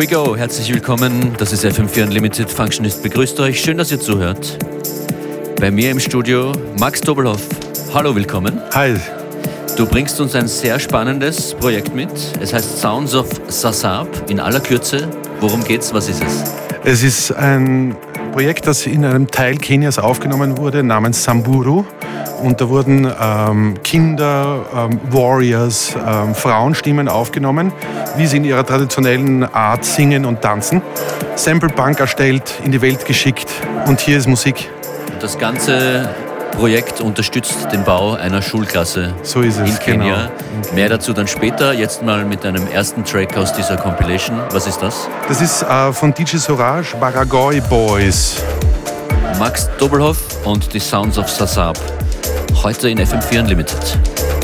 We go. Herzlich willkommen. Das ist FM4 Unlimited. Functionist begrüßt euch. Schön, dass ihr zuhört. Bei mir im Studio Max Dobelhoff. Hallo, willkommen. Hi. Du bringst uns ein sehr spannendes Projekt mit. Es heißt Sounds of Sasab. In aller Kürze, worum geht's? Was ist es? Es ist ein Projekt, das in einem Teil Kenias aufgenommen wurde, namens Samburu. Und da wurden ähm, Kinder, ähm, Warriors, ähm, Frauenstimmen aufgenommen, wie sie in ihrer traditionellen Art singen und tanzen. Sample Punk erstellt, in die Welt geschickt und hier ist Musik. Das ganze Projekt unterstützt den Bau einer Schulklasse so ist es, in Kenia. Genau. Mehr dazu dann später. Jetzt mal mit einem ersten Track aus dieser Compilation. Was ist das? Das ist äh, von DJ Sorage, Baragoi Boys. Max Doppelhoff und die Sounds of Sasab. Heute in FM4 Unlimited.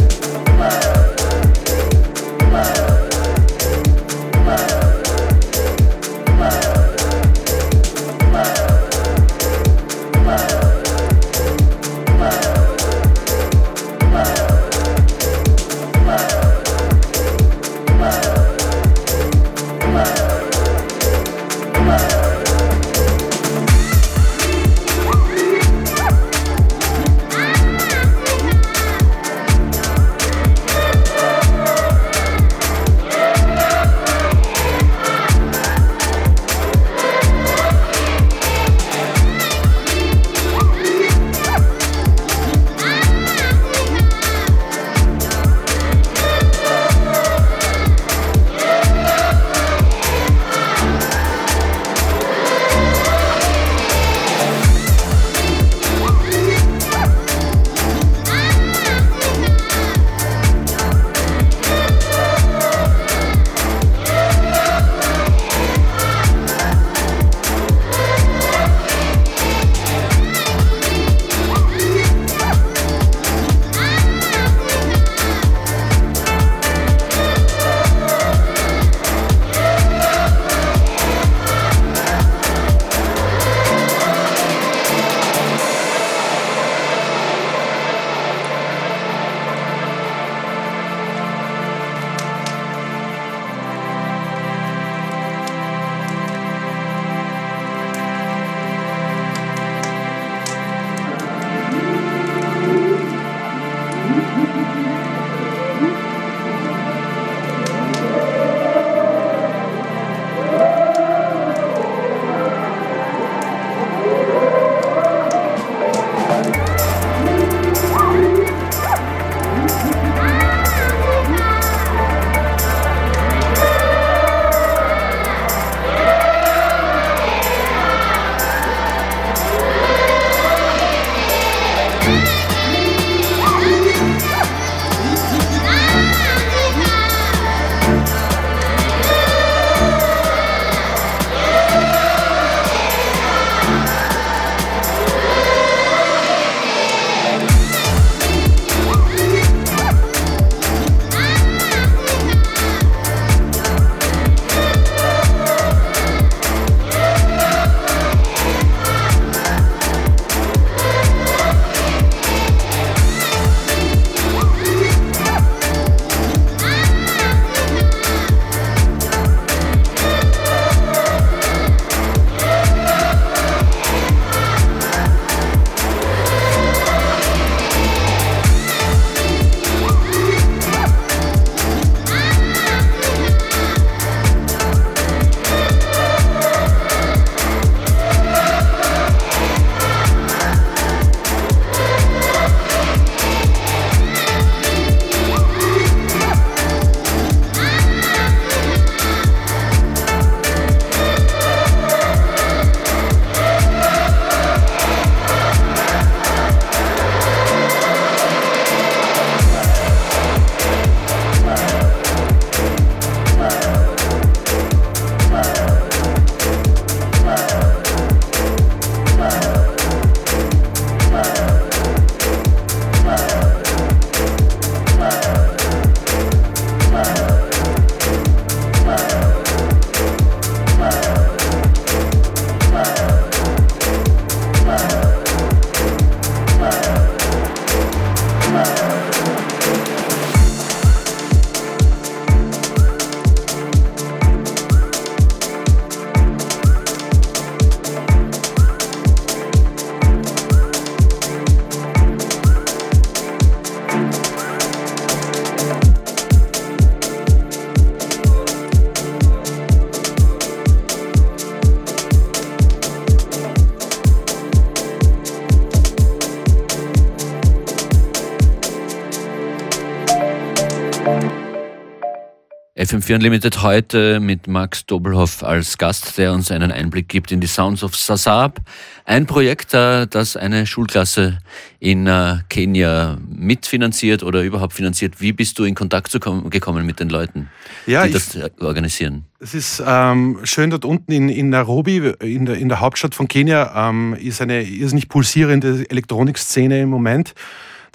FM4 Unlimited heute mit Max Dobelhoff als Gast, der uns einen Einblick gibt in die Sounds of Sasab. Ein Projekt, äh, das eine Schulklasse in äh, Kenia mitfinanziert oder überhaupt finanziert. Wie bist du in Kontakt gekommen mit den Leuten, ja, die das organisieren? Es ist ähm, schön dort unten in, in Nairobi, in der, in der Hauptstadt von Kenia, ähm, ist eine irrsinnig pulsierende Elektronikszene im Moment.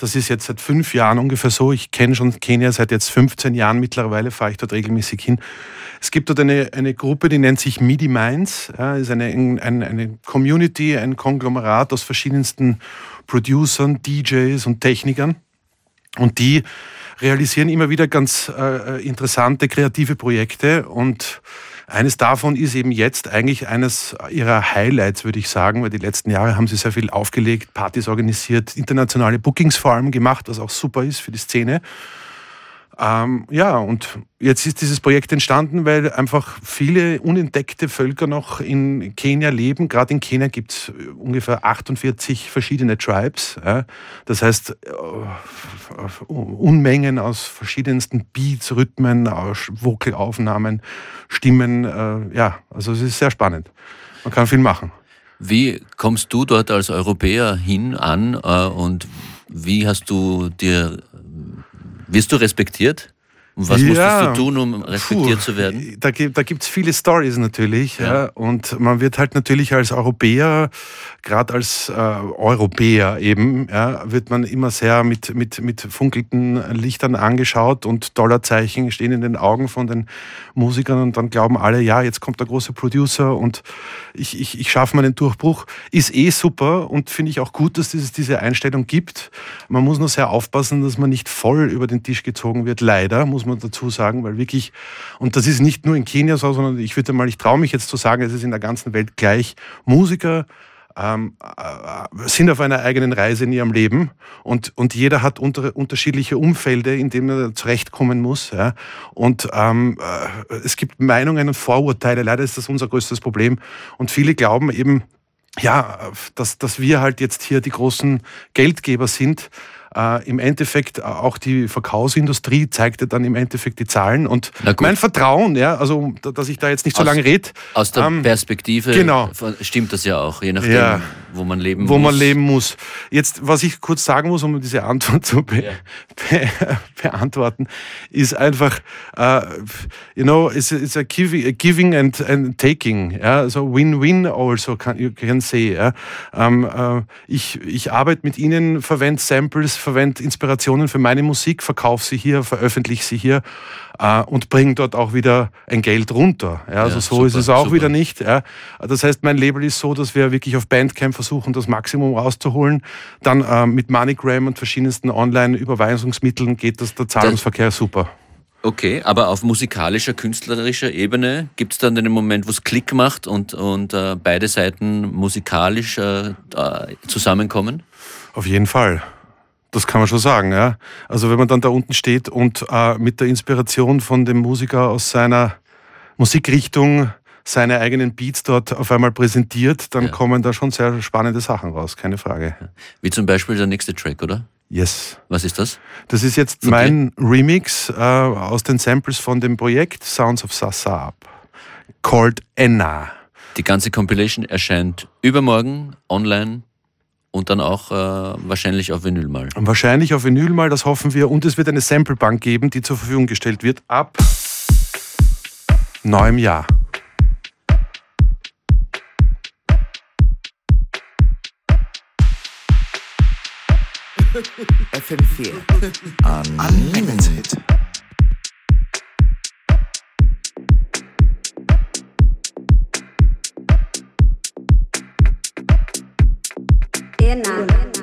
Das ist jetzt seit fünf Jahren ungefähr so. Ich kenne schon Kenia seit jetzt 15 Jahren mittlerweile, fahre ich dort regelmäßig hin. Es gibt dort eine, eine Gruppe, die nennt sich MIDI Minds. Ja, ist eine, eine, eine Community, ein Konglomerat aus verschiedensten Producern, DJs und Technikern. Und die realisieren immer wieder ganz äh, interessante kreative Projekte und eines davon ist eben jetzt eigentlich eines ihrer Highlights, würde ich sagen, weil die letzten Jahre haben sie sehr viel aufgelegt, Partys organisiert, internationale Bookings vor allem gemacht, was auch super ist für die Szene. Ähm, ja, und jetzt ist dieses Projekt entstanden, weil einfach viele unentdeckte Völker noch in Kenia leben. Gerade in Kenia gibt es ungefähr 48 verschiedene Tribes. Ja. Das heißt, äh, Unmengen aus verschiedensten Beats, Rhythmen, Vocalaufnahmen, Stimmen. Äh, ja, also es ist sehr spannend. Man kann viel machen. Wie kommst du dort als Europäer hin an äh, und wie hast du dir wirst du respektiert? Und was ja, musstest du tun, um respektiert puh, zu werden? Da, da gibt es viele Stories natürlich. Ja. ja. Und man wird halt natürlich als Europäer, gerade als äh, Europäer eben, ja, wird man immer sehr mit, mit, mit funkelnden Lichtern angeschaut und Dollarzeichen stehen in den Augen von den Musikern und dann glauben alle, ja, jetzt kommt der große Producer und ich, ich, ich schaffe meinen Durchbruch. Ist eh super und finde ich auch gut, dass es diese Einstellung gibt. Man muss nur sehr aufpassen, dass man nicht voll über den Tisch gezogen wird, leider, muss man dazu sagen, weil wirklich, und das ist nicht nur in Kenia so, sondern ich würde mal, ich traue mich jetzt zu sagen, es ist in der ganzen Welt gleich. Musiker ähm, äh, sind auf einer eigenen Reise in ihrem Leben und, und jeder hat unter, unterschiedliche Umfelder, in denen er zurechtkommen muss. Ja. Und ähm, äh, es gibt Meinungen und Vorurteile, leider ist das unser größtes Problem. Und viele glauben eben, ja, dass, dass wir halt jetzt hier die großen Geldgeber sind äh, im Endeffekt äh, auch die Verkaufsindustrie zeigte dann im Endeffekt die Zahlen und mein Vertrauen, ja, also dass ich da jetzt nicht so aus, lange rede. Aus der ähm, Perspektive genau. stimmt das ja auch, je nachdem, ja, wo man leben wo muss. Wo man leben muss. Jetzt, was ich kurz sagen muss, um diese Antwort zu be ja. be beantworten, ist einfach, uh, you know, it's, it's a giving and, and taking, ja, so win-win also can, you can say. Ja. Um, uh, ich, ich arbeite mit Ihnen, verwende Samples, verwende Inspirationen für meine Musik, verkaufe sie hier, veröffentliche sie hier äh, und bringe dort auch wieder ein Geld runter. Ja, also ja, so super, ist es auch super. wieder nicht. Ja. Das heißt, mein Label ist so, dass wir wirklich auf Bandcamp versuchen, das Maximum rauszuholen. Dann äh, mit MoneyGram und verschiedensten Online-Überweisungsmitteln geht das der Zahlungsverkehr das super. Okay, aber auf musikalischer, künstlerischer Ebene gibt es dann den Moment, wo es Klick macht und, und äh, beide Seiten musikalisch äh, zusammenkommen? Auf jeden Fall. Das kann man schon sagen, ja. Also wenn man dann da unten steht und äh, mit der Inspiration von dem Musiker aus seiner Musikrichtung seine eigenen Beats dort auf einmal präsentiert, dann ja. kommen da schon sehr spannende Sachen raus, keine Frage. Wie zum Beispiel der nächste Track, oder? Yes. Was ist das? Das ist jetzt okay. mein Remix äh, aus den Samples von dem Projekt Sounds of Sassab, called Enna. Die ganze Compilation erscheint übermorgen online und dann auch äh, wahrscheinlich auf Vinyl mal. Wahrscheinlich auf Vinyl mal, das hoffen wir. Und es wird eine Samplebank geben, die zur Verfügung gestellt wird ab neuem Jahr. FM4 Unlimited. Ena. Ena.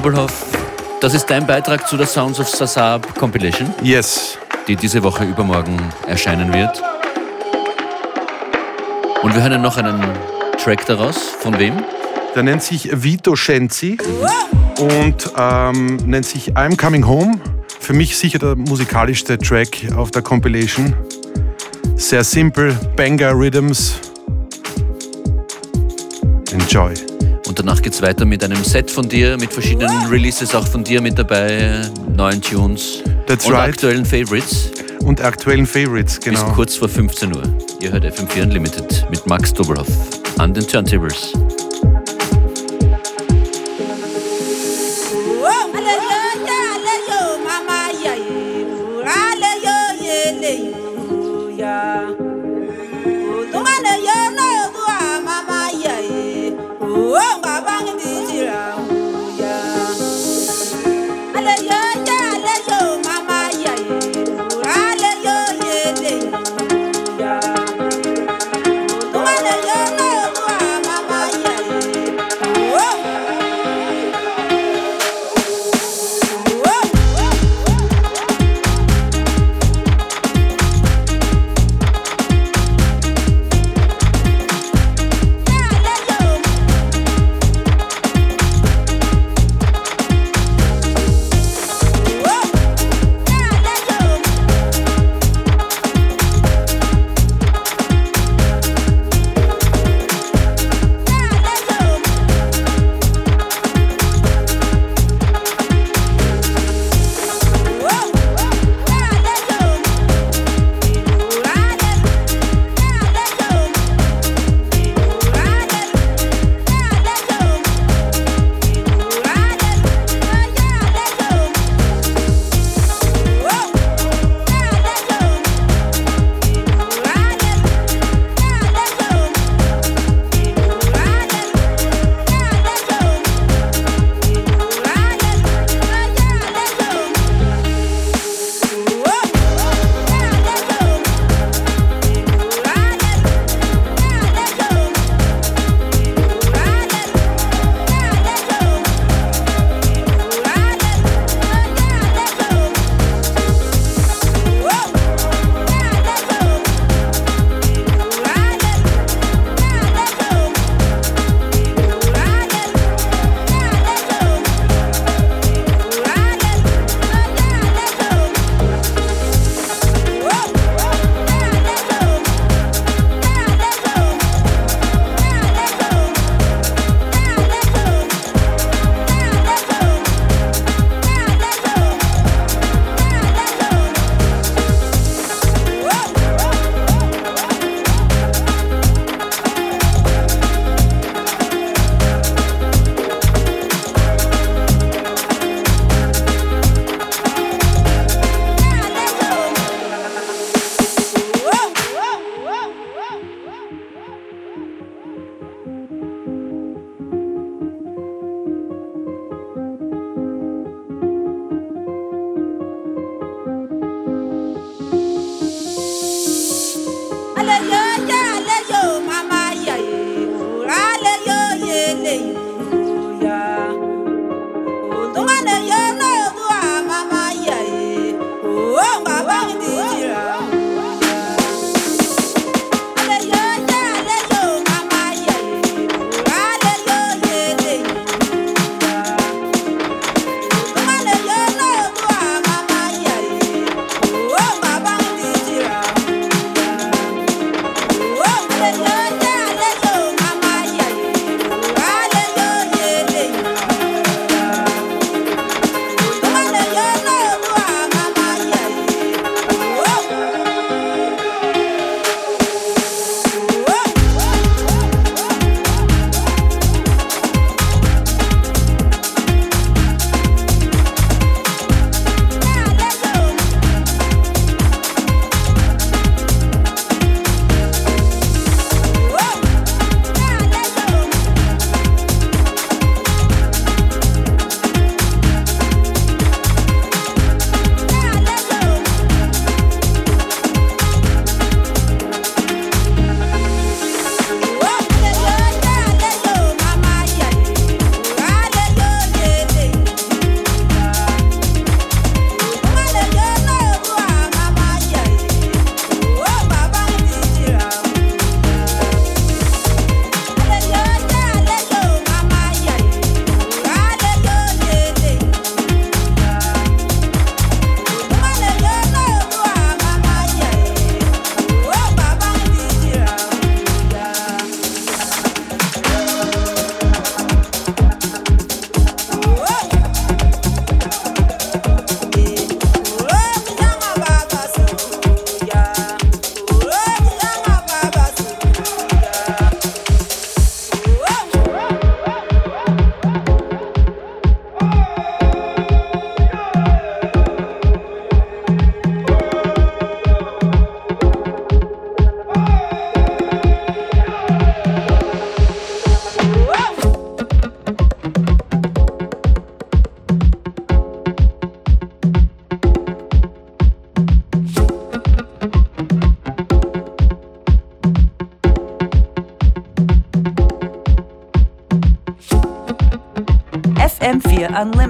Doppelhoff, das ist dein Beitrag zu der Sounds of Sasab Compilation? Yes. Die diese Woche übermorgen erscheinen wird. Und wir hören noch einen Track daraus. Von wem? Der nennt sich Vito Scenzi und ähm, nennt sich I'm Coming Home. Für mich sicher der musikalischste Track auf der Compilation. Sehr simpel, Banger Rhythms. Enjoy. Danach geht es weiter mit einem Set von dir, mit verschiedenen Releases auch von dir mit dabei, neuen Tunes That's und right. aktuellen Favorites. Und aktuellen Favorites, genau. Bis kurz vor 15 Uhr. Ihr hört FM4 Unlimited mit Max Doberhoff an den Turntables.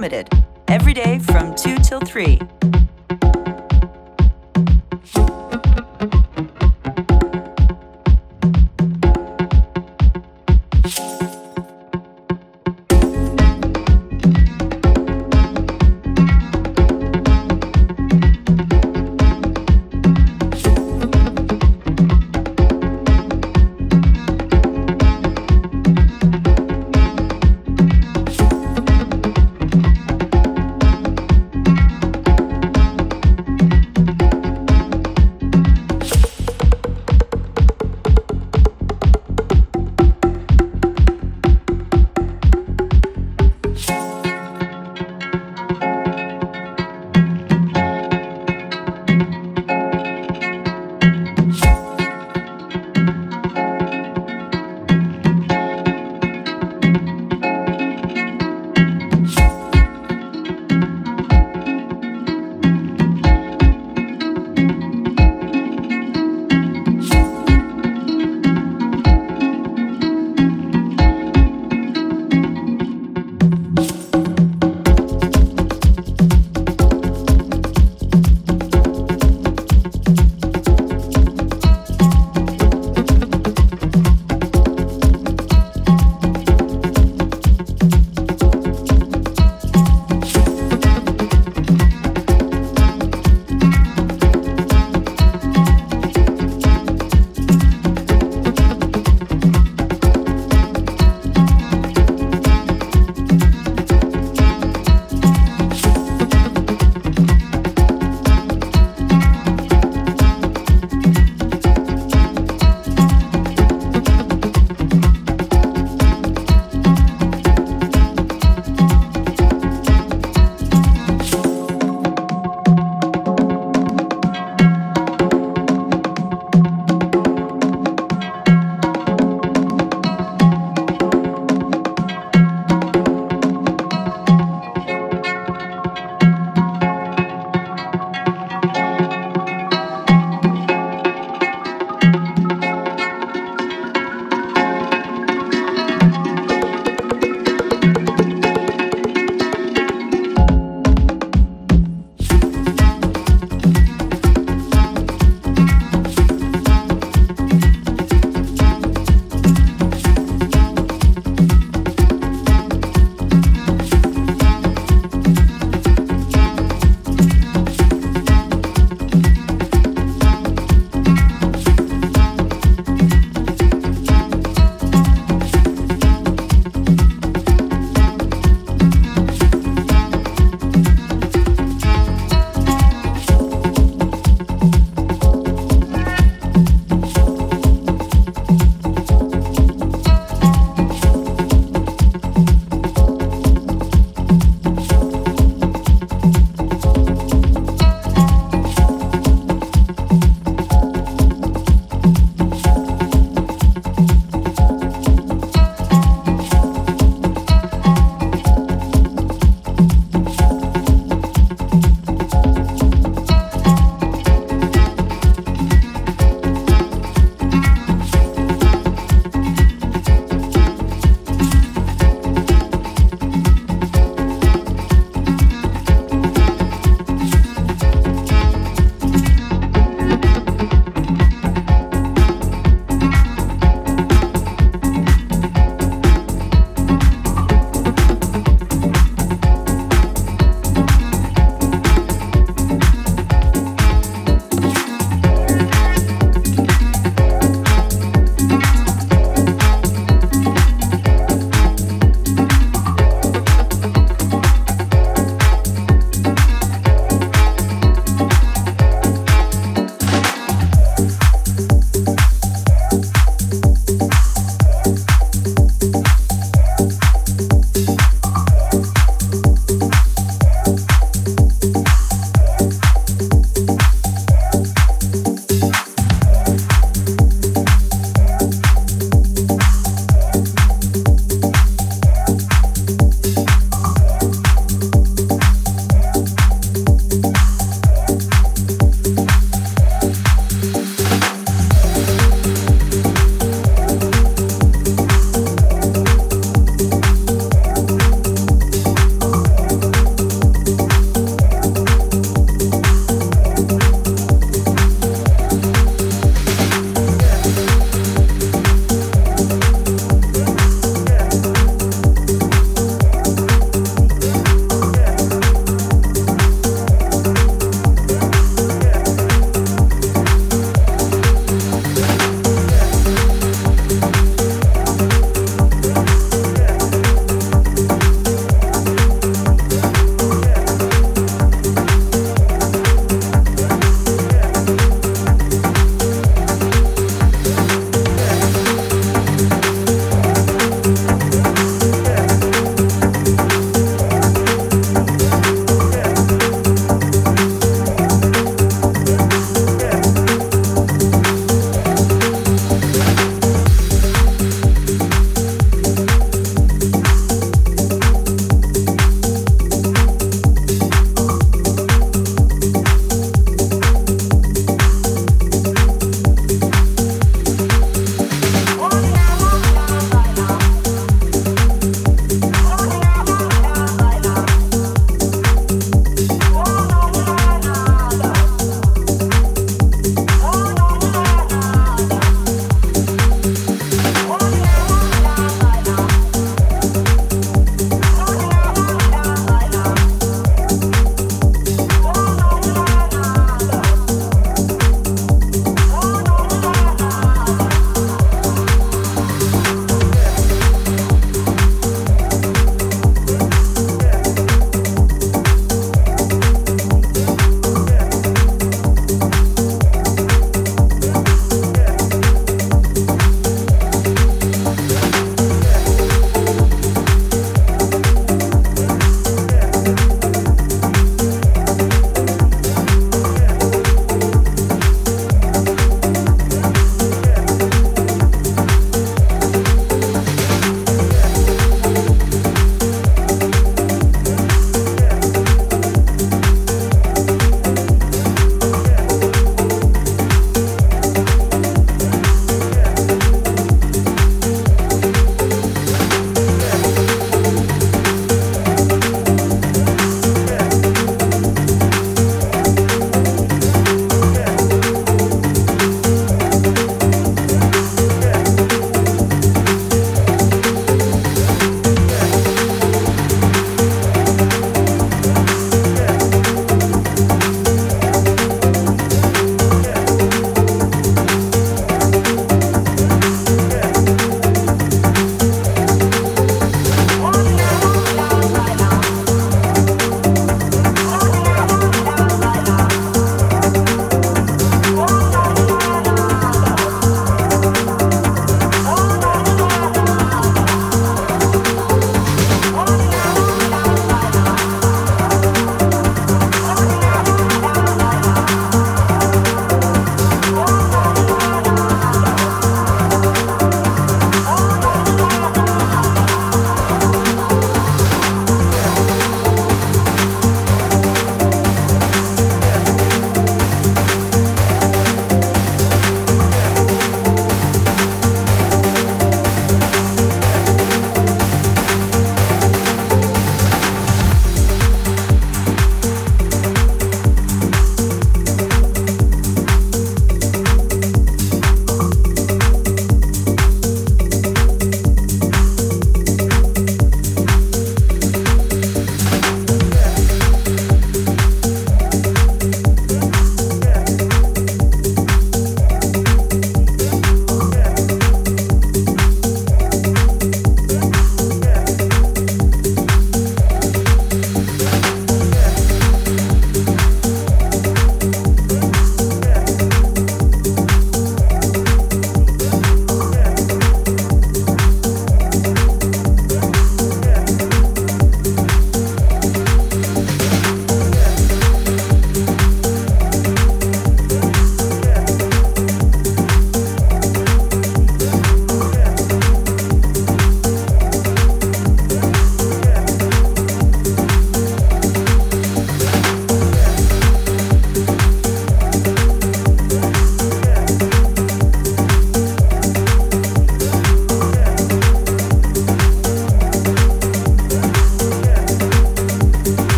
FM4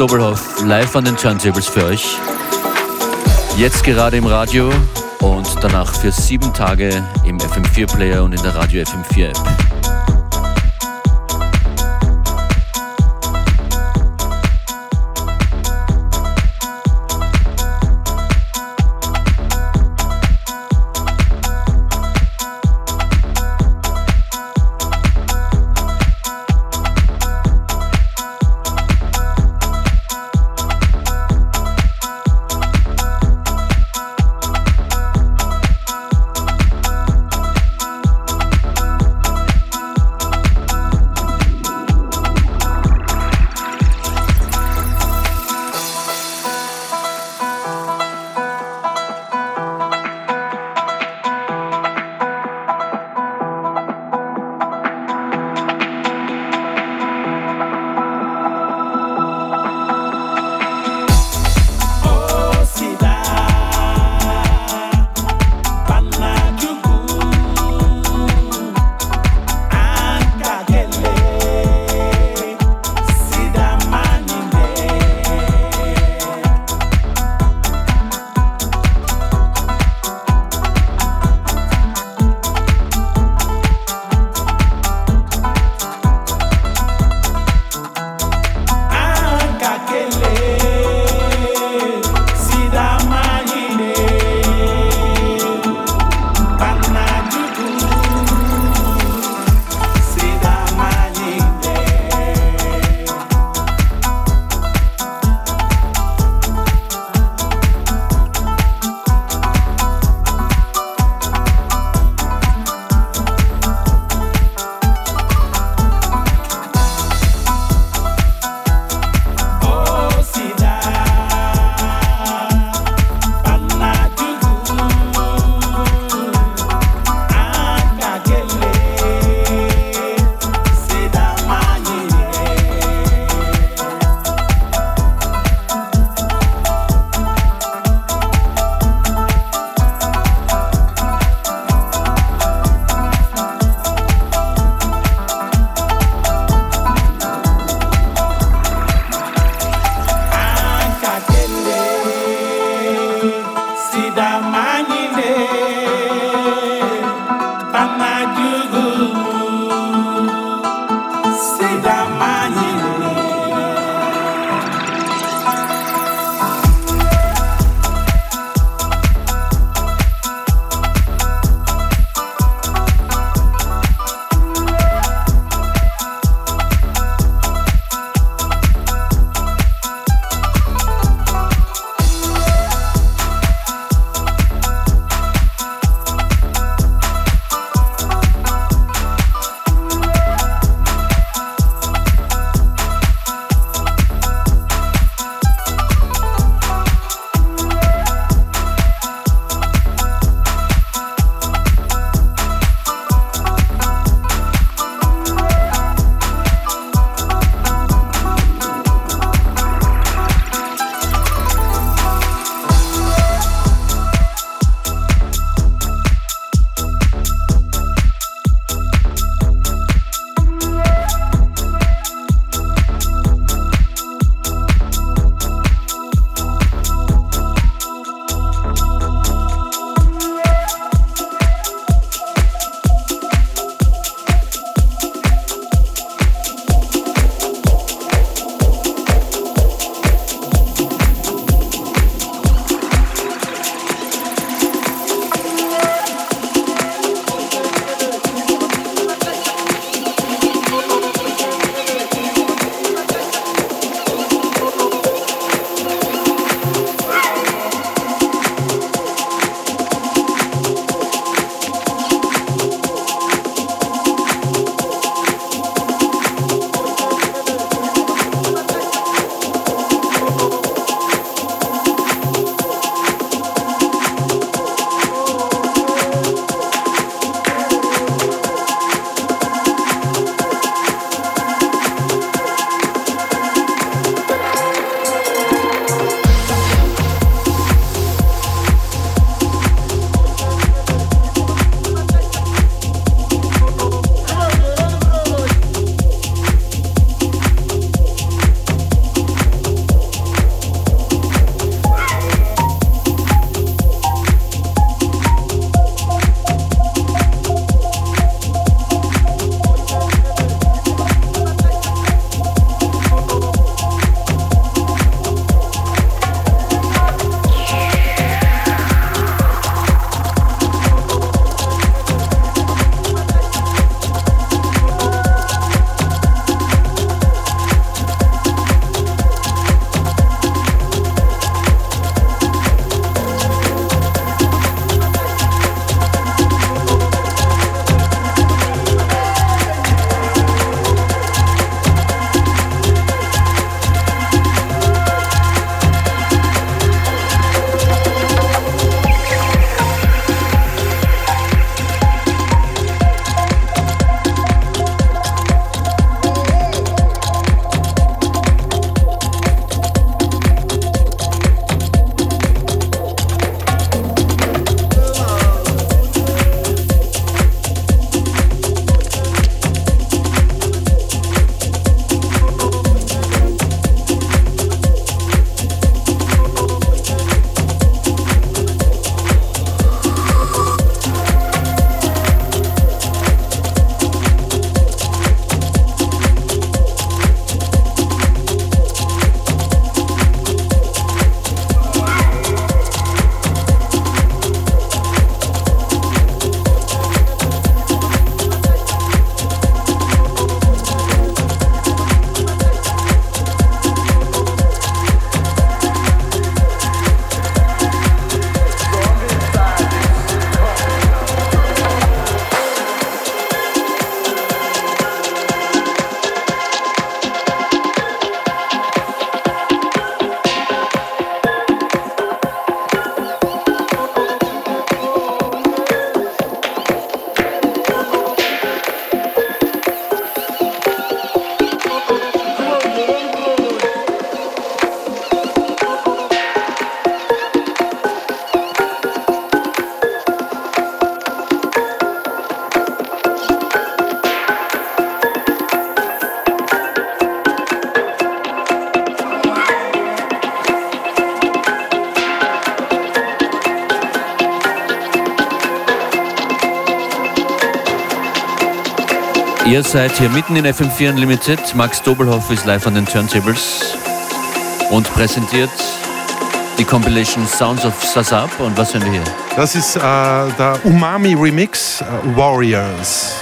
Doppelhoff live an den Turntables für euch. Jetzt gerade im Radio und danach für sieben Tage im FM4-Player und in der Radio FM4-App. Ihr seid hier mitten in FM4 Unlimited. Max Dobelhoff ist live an den Turntables und präsentiert die Compilation Sounds of Sasab. Und was hören wir hier? Das ist äh, der Umami Remix äh, Warriors.